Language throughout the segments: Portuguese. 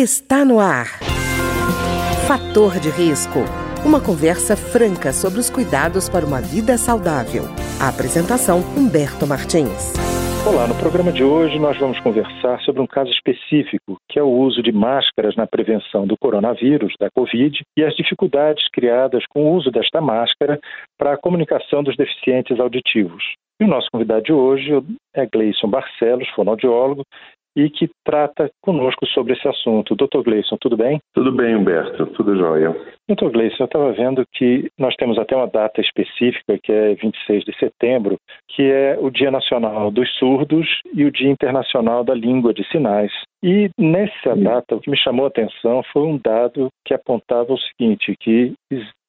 Está no ar. Fator de risco. Uma conversa franca sobre os cuidados para uma vida saudável. A apresentação Humberto Martins. Olá, no programa de hoje nós vamos conversar sobre um caso específico, que é o uso de máscaras na prevenção do coronavírus, da Covid, e as dificuldades criadas com o uso desta máscara para a comunicação dos deficientes auditivos. E o nosso convidado de hoje é Gleison Barcelos, fonoaudiólogo, e que trata conosco sobre esse assunto. Doutor Gleison, tudo bem? Tudo bem, Humberto, tudo jóia. Doutor Gleison, eu estava vendo que nós temos até uma data específica, que é 26 de setembro, que é o Dia Nacional dos Surdos e o Dia Internacional da Língua de Sinais. E nessa data, o que me chamou a atenção foi um dado que apontava o seguinte, que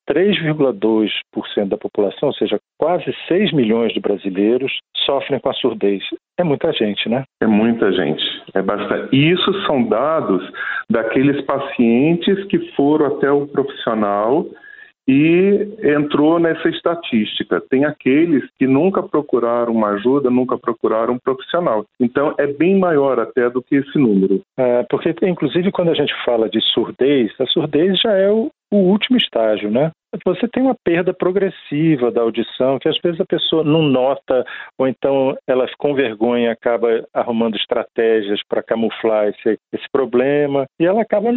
3,2% da população, ou seja, quase 6 milhões de brasileiros, sofrem com a surdez. É muita gente, né? É muita gente. É bastante. Isso são dados daqueles pacientes que foram até o profissional e entrou nessa estatística. Tem aqueles que nunca procuraram uma ajuda, nunca procuraram um profissional. Então, é bem maior até do que esse número. É, porque, inclusive, quando a gente fala de surdez, a surdez já é o, o último estágio, né? Você tem uma perda progressiva da audição, que às vezes a pessoa não nota, ou então ela com vergonha acaba arrumando estratégias para camuflar esse, esse problema, e ela acaba,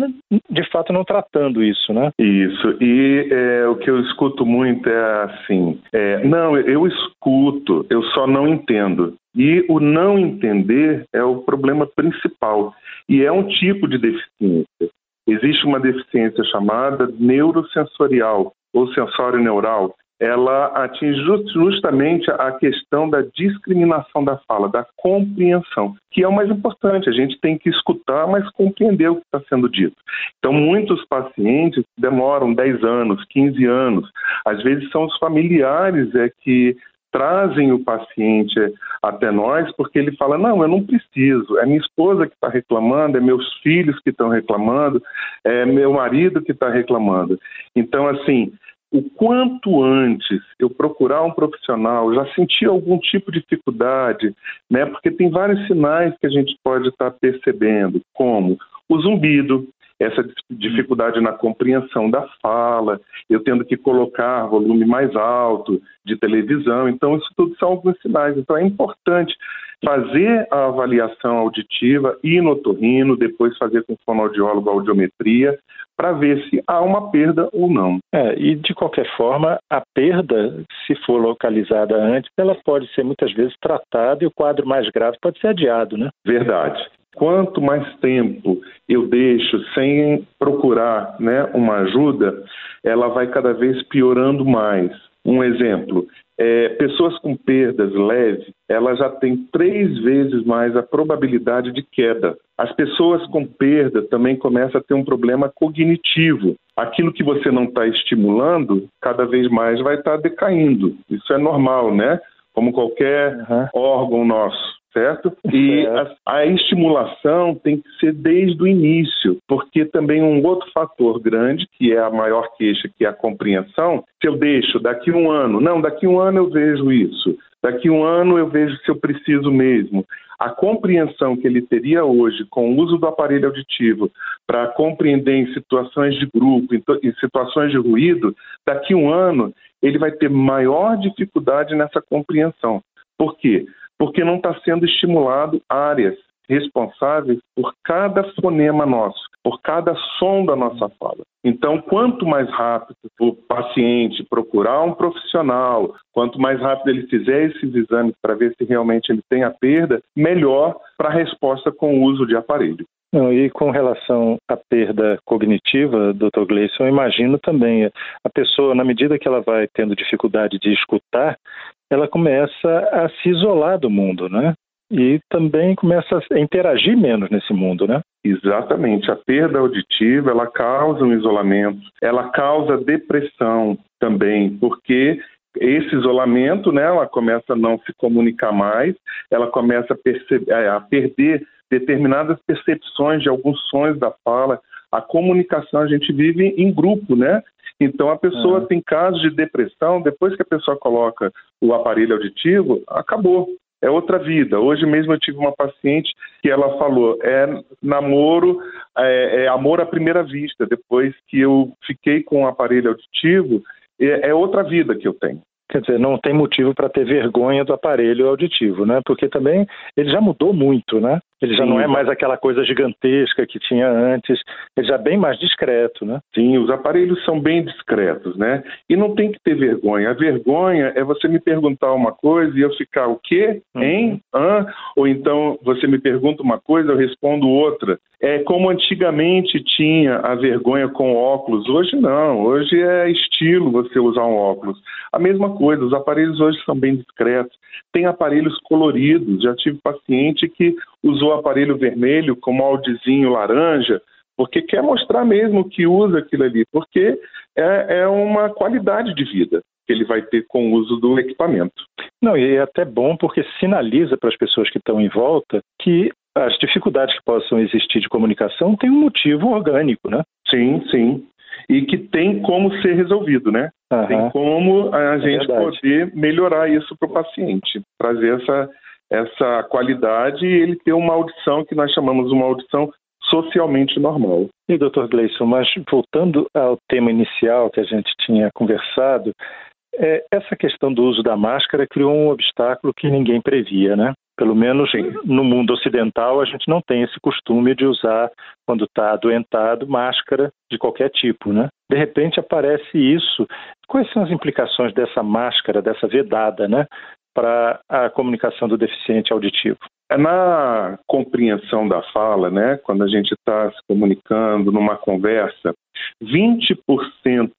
de fato, não tratando isso, né? Isso, e é, o que eu escuto muito é assim: é, não, eu escuto, eu só não entendo. E o não entender é o problema principal. E é um tipo de deficiência. Existe uma deficiência chamada neurosensorial ou sensório neural. Ela atinge justamente a questão da discriminação da fala, da compreensão, que é o mais importante. A gente tem que escutar, mas compreender o que está sendo dito. Então, muitos pacientes demoram 10 anos, 15 anos. Às vezes são os familiares é que trazem o paciente até nós porque ele fala: não, eu não preciso, é minha esposa que está reclamando, é meus filhos que estão reclamando, é meu marido que está reclamando. Então, assim, o quanto antes eu procurar um profissional, já senti algum tipo de dificuldade, né? Porque tem vários sinais que a gente pode estar tá percebendo, como o zumbido, essa dificuldade na compreensão da fala, eu tendo que colocar volume mais alto de televisão. Então, isso tudo são alguns sinais. Então, é importante fazer a avaliação auditiva, ir no otorrino, depois fazer com o fonoaudiólogo a audiometria, para ver se há uma perda ou não. É, e de qualquer forma, a perda, se for localizada antes, ela pode ser muitas vezes tratada e o quadro mais grave pode ser adiado, né? Verdade. Quanto mais tempo eu deixo sem procurar né, uma ajuda, ela vai cada vez piorando mais. Um exemplo, é, pessoas com perdas leves, elas já têm três vezes mais a probabilidade de queda. As pessoas com perda também começam a ter um problema cognitivo. Aquilo que você não está estimulando, cada vez mais vai estar tá decaindo. Isso é normal, né? Como qualquer uhum. órgão nosso certo? E a, a, estimulação tem que ser desde o início, porque também um outro fator grande, que é a maior queixa, que é a compreensão, se eu deixo daqui um ano, não, daqui um ano eu vejo isso, daqui um ano eu vejo se eu preciso mesmo. A compreensão que ele teria hoje com o uso do aparelho auditivo para compreender em situações de grupo, em situações de ruído, daqui um ano ele vai ter maior dificuldade nessa compreensão. Por quê? porque não está sendo estimulado áreas responsáveis por cada fonema nosso, por cada som da nossa fala. Então, quanto mais rápido o paciente procurar um profissional, quanto mais rápido ele fizer esses exames para ver se realmente ele tem a perda, melhor para a resposta com o uso de aparelho. E com relação à perda cognitiva, doutor Gleison, eu imagino também a pessoa, na medida que ela vai tendo dificuldade de escutar, ela começa a se isolar do mundo, né? E também começa a interagir menos nesse mundo, né? Exatamente. A perda auditiva, ela causa um isolamento, ela causa depressão também, porque esse isolamento, né, ela começa a não se comunicar mais, ela começa a, perceber, a perder determinadas percepções de alguns sons da fala. A comunicação a gente vive em grupo, né? Então a pessoa é. tem casos de depressão, depois que a pessoa coloca o aparelho auditivo, acabou. é outra vida. Hoje mesmo eu tive uma paciente que ela falou: é namoro, é, é amor à primeira vista. Depois que eu fiquei com o aparelho auditivo, é, é outra vida que eu tenho. Quer dizer, não tem motivo para ter vergonha do aparelho auditivo, né? Porque também ele já mudou muito, né? Ele já Sim, não é mais aquela coisa gigantesca que tinha antes, ele já é bem mais discreto, né? Sim, os aparelhos são bem discretos, né? E não tem que ter vergonha. A vergonha é você me perguntar uma coisa e eu ficar o quê? Uhum. Hein? Hã? Ou então você me pergunta uma coisa, eu respondo outra. É como antigamente tinha a vergonha com óculos, hoje não. Hoje é estilo você usar um óculos. A mesma coisa, os aparelhos hoje são bem discretos. Tem aparelhos coloridos. Já tive paciente que usou o aparelho vermelho com moldezinho laranja, porque quer mostrar mesmo que usa aquilo ali, porque é, é uma qualidade de vida que ele vai ter com o uso do equipamento. Não, e é até bom porque sinaliza para as pessoas que estão em volta que as dificuldades que possam existir de comunicação têm um motivo orgânico, né? Sim, sim. E que tem como ser resolvido, né? Tem como a é gente poder melhorar isso para o paciente, trazer essa, essa qualidade e ele ter uma audição que nós chamamos uma audição socialmente normal. E, doutor Gleison, mas voltando ao tema inicial que a gente tinha conversado, é, essa questão do uso da máscara criou um obstáculo que ninguém previa, né? Pelo menos Sim. no mundo ocidental, a gente não tem esse costume de usar, quando está adoentado, máscara de qualquer tipo, né? De repente aparece isso. Quais são as implicações dessa máscara, dessa vedada, né? Para a comunicação do deficiente auditivo? É na compreensão da fala, né, quando a gente está se comunicando numa conversa, 20%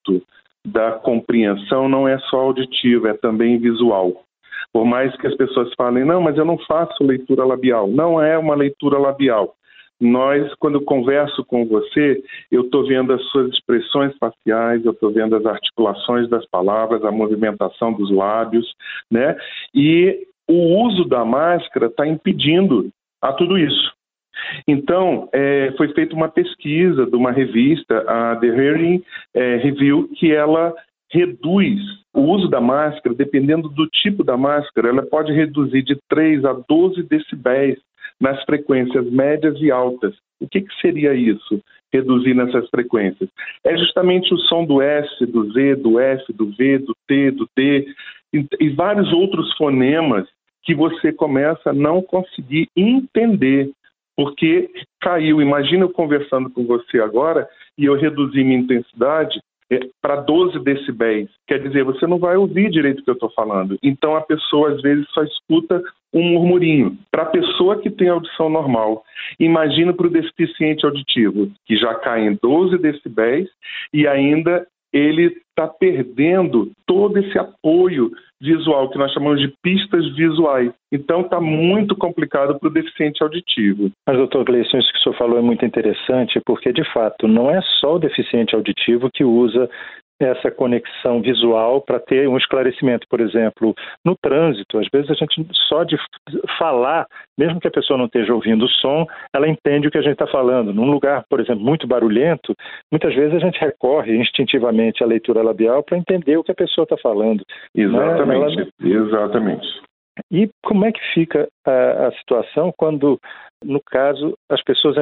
da compreensão não é só auditiva, é também visual. Por mais que as pessoas falem, não, mas eu não faço leitura labial. Não é uma leitura labial nós, quando converso com você, eu estou vendo as suas expressões faciais, eu estou vendo as articulações das palavras, a movimentação dos lábios, né? E o uso da máscara está impedindo a tudo isso. Então, é, foi feita uma pesquisa de uma revista, a The Hearing é, Review, que ela reduz o uso da máscara, dependendo do tipo da máscara, ela pode reduzir de 3 a 12 decibéis nas frequências médias e altas. O que, que seria isso? Reduzir nessas frequências? É justamente o som do S, do Z, do F, do V, do T, do D e, e vários outros fonemas que você começa a não conseguir entender porque caiu. Imagina eu conversando com você agora e eu reduzi minha intensidade para 12 decibéis. Quer dizer, você não vai ouvir direito o que eu estou falando. Então a pessoa às vezes só escuta um murmurinho. Para a pessoa que tem audição normal, imagina para o deficiente auditivo, que já cai em 12 decibéis e ainda ele está perdendo todo esse apoio visual, que nós chamamos de pistas visuais. Então está muito complicado para o deficiente auditivo. Mas, doutor Gleison, isso que o senhor falou é muito interessante, porque, de fato, não é só o deficiente auditivo que usa essa conexão visual para ter um esclarecimento, por exemplo, no trânsito. Às vezes a gente só de falar, mesmo que a pessoa não esteja ouvindo o som, ela entende o que a gente está falando. Num lugar, por exemplo, muito barulhento, muitas vezes a gente recorre instintivamente à leitura labial para entender o que a pessoa está falando. Né? Exatamente, né? ela... exatamente. E como é que fica a, a situação quando, no caso, as pessoas,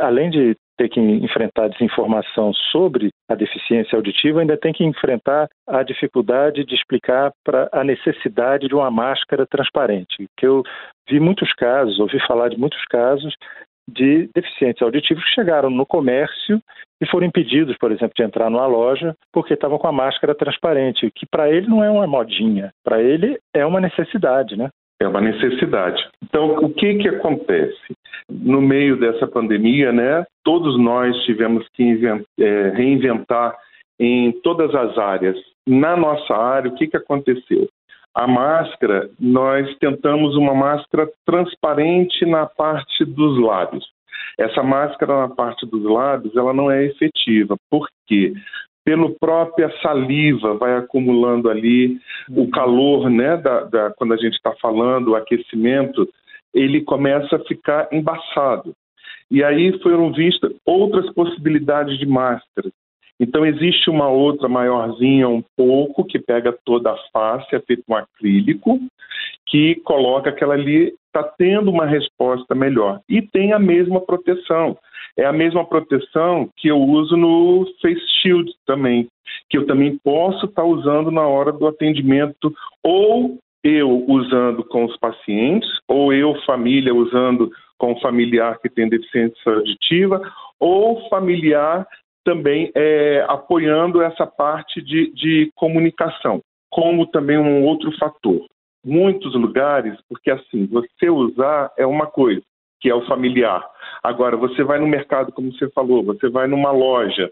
além de ter que enfrentar desinformação sobre a deficiência auditiva, ainda tem que enfrentar a dificuldade de explicar para a necessidade de uma máscara transparente. Que eu vi muitos casos, ouvi falar de muitos casos de deficientes auditivos que chegaram no comércio e foram impedidos, por exemplo, de entrar numa loja porque estavam com a máscara transparente, que para ele não é uma modinha, para ele é uma necessidade, né? É uma necessidade. Então, o que que acontece? No meio dessa pandemia, né, todos nós tivemos que é, reinventar em todas as áreas. Na nossa área, o que que aconteceu? A máscara, nós tentamos uma máscara transparente na parte dos lábios. Essa máscara na parte dos lábios, ela não é efetiva. Por quê? Pelo própria saliva vai acumulando ali o uhum. calor, né? Da, da quando a gente está falando, o aquecimento, ele começa a ficar embaçado. E aí foram vistas outras possibilidades de máscaras. Então existe uma outra maiorzinha um pouco que pega toda a face, é feito um acrílico, que coloca aquela ali está tendo uma resposta melhor e tem a mesma proteção. É a mesma proteção que eu uso no Face Shield também, que eu também posso estar tá usando na hora do atendimento ou eu usando com os pacientes, ou eu, família, usando com o familiar que tem deficiência auditiva, ou familiar também é, apoiando essa parte de, de comunicação, como também um outro fator. Muitos lugares, porque assim, você usar é uma coisa, que é o familiar. Agora, você vai no mercado, como você falou, você vai numa loja,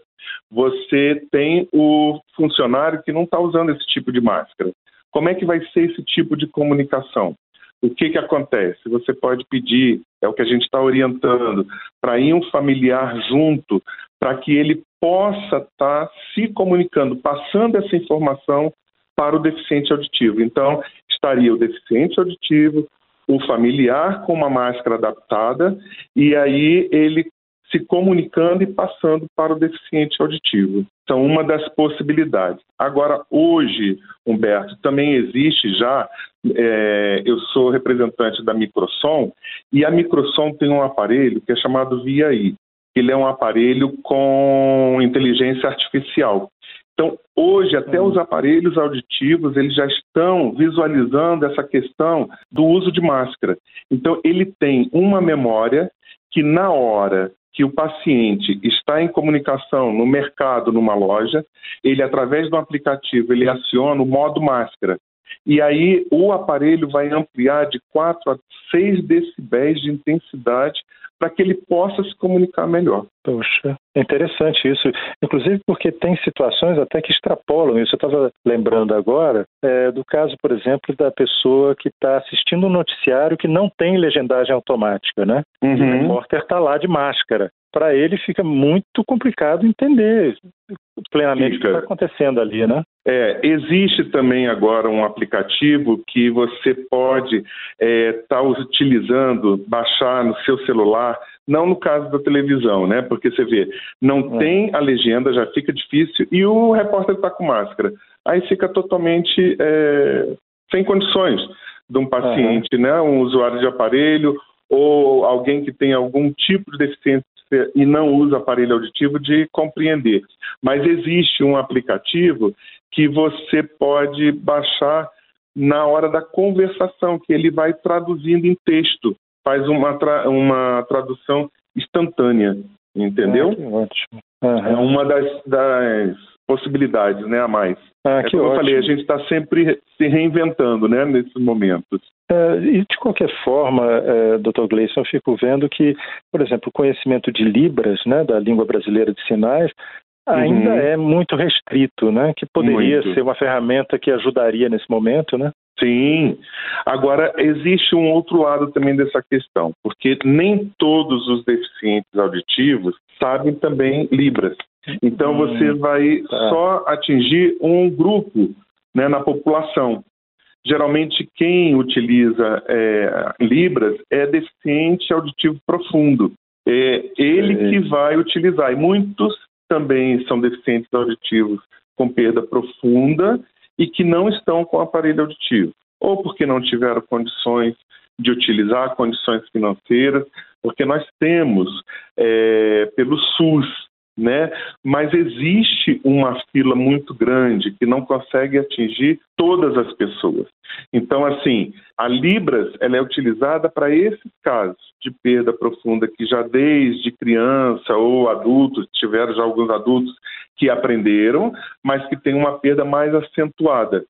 você tem o funcionário que não está usando esse tipo de máscara. Como é que vai ser esse tipo de comunicação? O que, que acontece? Você pode pedir, é o que a gente está orientando, para ir um familiar junto, para que ele possa estar tá se comunicando, passando essa informação para o deficiente auditivo. Então, estaria o deficiente auditivo, o familiar com uma máscara adaptada, e aí ele se comunicando e passando para o deficiente auditivo. São uma das possibilidades. Agora, hoje, Humberto, também existe já, é, eu sou representante da Microsom, e a Microsom tem um aparelho que é chamado VIA-I. Ele é um aparelho com inteligência artificial. Então, hoje, até os aparelhos auditivos, eles já estão visualizando essa questão do uso de máscara. Então, ele tem uma memória que, na hora que o paciente está em comunicação no mercado, numa loja, ele, através do aplicativo, ele aciona o modo máscara. E aí o aparelho vai ampliar de 4 a 6 decibéis de intensidade para que ele possa se comunicar melhor. Poxa, interessante isso. Inclusive porque tem situações até que extrapolam isso. Eu estava lembrando agora é, do caso, por exemplo, da pessoa que está assistindo um noticiário que não tem legendagem automática, né? Uhum. E o repórter está lá de máscara para ele fica muito complicado entender plenamente fica. o que está acontecendo ali, né? É, existe também agora um aplicativo que você pode estar é, tá utilizando, baixar no seu celular, não no caso da televisão, né? Porque você vê, não é. tem a legenda, já fica difícil, e o repórter está com máscara. Aí fica totalmente é, sem condições de um paciente, uhum. né? Um usuário de aparelho ou alguém que tem algum tipo de deficiência e não usa aparelho auditivo de compreender. Mas existe um aplicativo que você pode baixar na hora da conversação, que ele vai traduzindo em texto, faz uma, tra uma tradução instantânea, entendeu? Ah, ótimo. Uhum. É uma das, das possibilidades, né, a mais. Ah, é como ótimo. eu falei, a gente está sempre se reinventando, né, nesses momentos. É, e de qualquer forma, é, Dr. Gleison, eu fico vendo que, por exemplo, o conhecimento de Libras, né, da língua brasileira de sinais, ainda uhum. é muito restrito, né, que poderia muito. ser uma ferramenta que ajudaria nesse momento, né? Sim. Agora, existe um outro lado também dessa questão, porque nem todos os deficientes auditivos sabem também Libras. Então, hum, você vai tá. só atingir um grupo né, na população. Geralmente, quem utiliza é, Libras é deficiente auditivo profundo. É ele é. que vai utilizar. E muitos também são deficientes auditivos com perda profunda e que não estão com aparelho auditivo. Ou porque não tiveram condições de utilizar, condições financeiras, porque nós temos, é, pelo SUS, né? Mas existe uma fila muito grande que não consegue atingir todas as pessoas. Então, assim, a Libras ela é utilizada para esses casos de perda profunda que já desde criança ou adultos, tiveram já alguns adultos que aprenderam, mas que tem uma perda mais acentuada.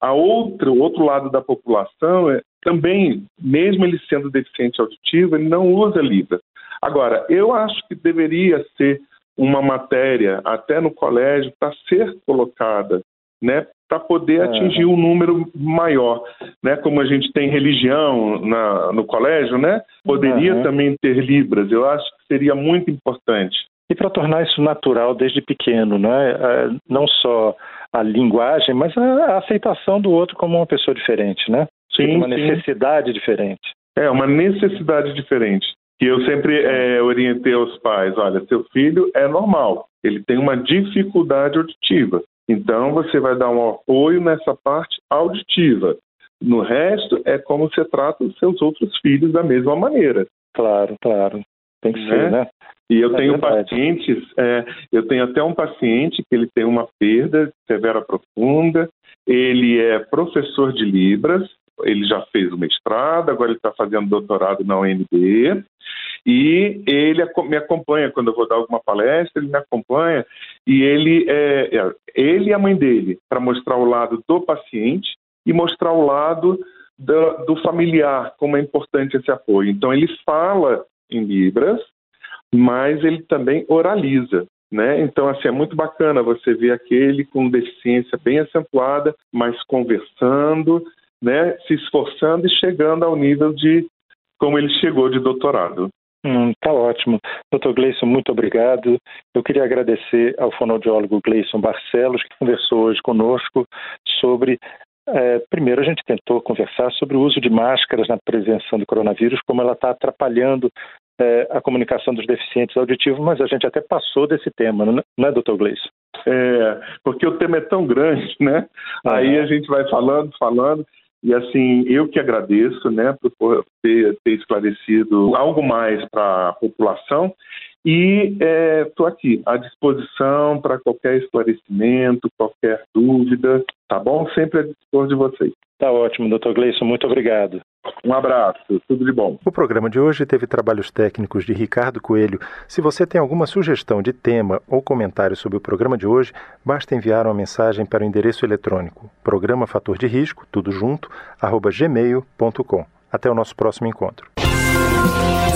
A outra, o outro lado da população é também, mesmo ele sendo deficiente auditivo, ele não usa Libras. Agora, eu acho que deveria ser uma matéria até no colégio para ser colocada, né, para poder é. atingir um número maior, né, como a gente tem religião na, no colégio, né, poderia uhum. também ter libras. Eu acho que seria muito importante. E para tornar isso natural desde pequeno, né, é, não só a linguagem, mas a aceitação do outro como uma pessoa diferente, né? Sim, uma necessidade diferente. É, uma necessidade diferente que eu sempre é, orientei aos pais, olha, seu filho é normal, ele tem uma dificuldade auditiva. Então, você vai dar um apoio nessa parte auditiva. No resto, é como você trata os seus outros filhos da mesma maneira. Claro, claro. Tem que né? ser, né? E eu é tenho verdade. pacientes, é, eu tenho até um paciente que ele tem uma perda severa profunda, ele é professor de Libras, ele já fez o mestrado, agora ele está fazendo doutorado na UNB, e ele me acompanha quando eu vou dar alguma palestra, ele me acompanha, e ele é, é ele e a mãe dele, para mostrar o lado do paciente e mostrar o lado do, do familiar, como é importante esse apoio. Então ele fala em Libras, mas ele também oraliza. Né? Então, assim, é muito bacana você ver aquele com deficiência bem acentuada, mas conversando, né? se esforçando e chegando ao nível de como ele chegou de doutorado. Hum, tá ótimo. Doutor Gleison, muito obrigado. Eu queria agradecer ao fonoaudiólogo Gleison Barcelos, que conversou hoje conosco sobre. É, primeiro, a gente tentou conversar sobre o uso de máscaras na prevenção do coronavírus, como ela está atrapalhando é, a comunicação dos deficientes auditivos, mas a gente até passou desse tema, não é, não é doutor Gleison? É, porque o tema é tão grande, né? Aí a gente vai falando, falando, e assim, eu que agradeço, né, por ter, ter esclarecido algo mais para a população e estou é, aqui à disposição para qualquer esclarecimento, qualquer dúvida, tá bom? Sempre à disposição de vocês. Tá ótimo, doutor Gleison, muito obrigado. Um abraço, tudo de bom. O programa de hoje teve trabalhos técnicos de Ricardo Coelho. Se você tem alguma sugestão de tema ou comentário sobre o programa de hoje, basta enviar uma mensagem para o endereço eletrônico programa fator de risco, tudo junto, arroba gmail.com. Até o nosso próximo encontro.